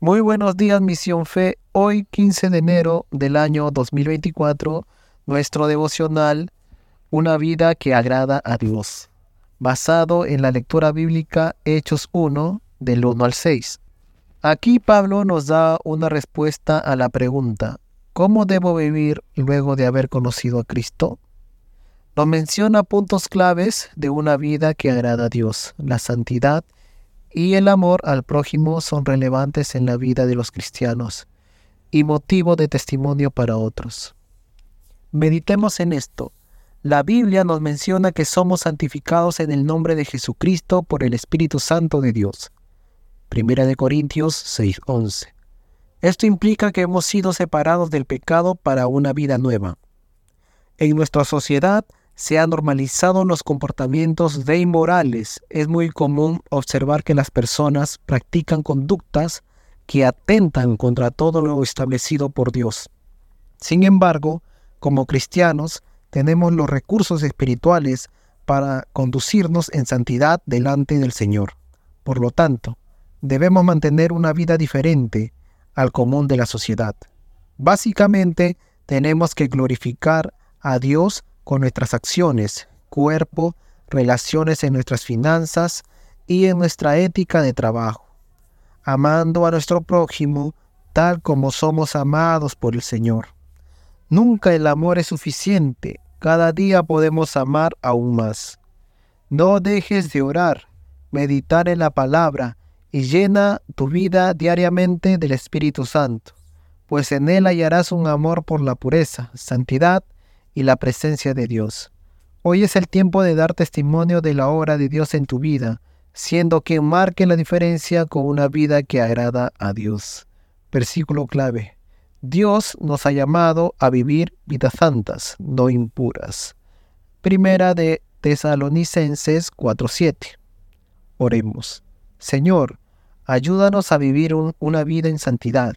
Muy buenos días, Misión Fe. Hoy, 15 de enero del año 2024, nuestro devocional, Una vida que agrada a Dios, basado en la lectura bíblica Hechos 1, del 1 al 6. Aquí Pablo nos da una respuesta a la pregunta, ¿cómo debo vivir luego de haber conocido a Cristo? Nos menciona puntos claves de una vida que agrada a Dios, la santidad, y el amor al prójimo son relevantes en la vida de los cristianos y motivo de testimonio para otros. Meditemos en esto. La Biblia nos menciona que somos santificados en el nombre de Jesucristo por el Espíritu Santo de Dios. Primera de Corintios 6:11. Esto implica que hemos sido separados del pecado para una vida nueva. En nuestra sociedad se han normalizado los comportamientos de inmorales. Es muy común observar que las personas practican conductas que atentan contra todo lo establecido por Dios. Sin embargo, como cristianos, tenemos los recursos espirituales para conducirnos en santidad delante del Señor. Por lo tanto, debemos mantener una vida diferente al común de la sociedad. Básicamente, tenemos que glorificar a Dios con nuestras acciones, cuerpo, relaciones en nuestras finanzas y en nuestra ética de trabajo, amando a nuestro prójimo tal como somos amados por el Señor. Nunca el amor es suficiente, cada día podemos amar aún más. No dejes de orar, meditar en la palabra y llena tu vida diariamente del Espíritu Santo, pues en él hallarás un amor por la pureza, santidad y la presencia de Dios. Hoy es el tiempo de dar testimonio de la obra de Dios en tu vida, siendo que marque la diferencia con una vida que agrada a Dios. Versículo clave. Dios nos ha llamado a vivir vidas santas, no impuras. Primera de Tesalonicenses 4:7. Oremos. Señor, ayúdanos a vivir una vida en santidad,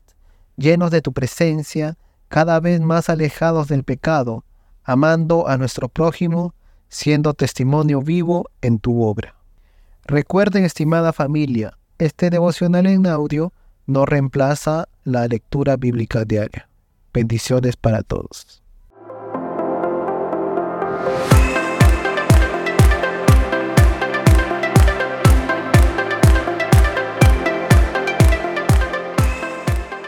llenos de tu presencia, cada vez más alejados del pecado, amando a nuestro prójimo, siendo testimonio vivo en tu obra. Recuerden, estimada familia, este devocional en audio no reemplaza la lectura bíblica diaria. Bendiciones para todos.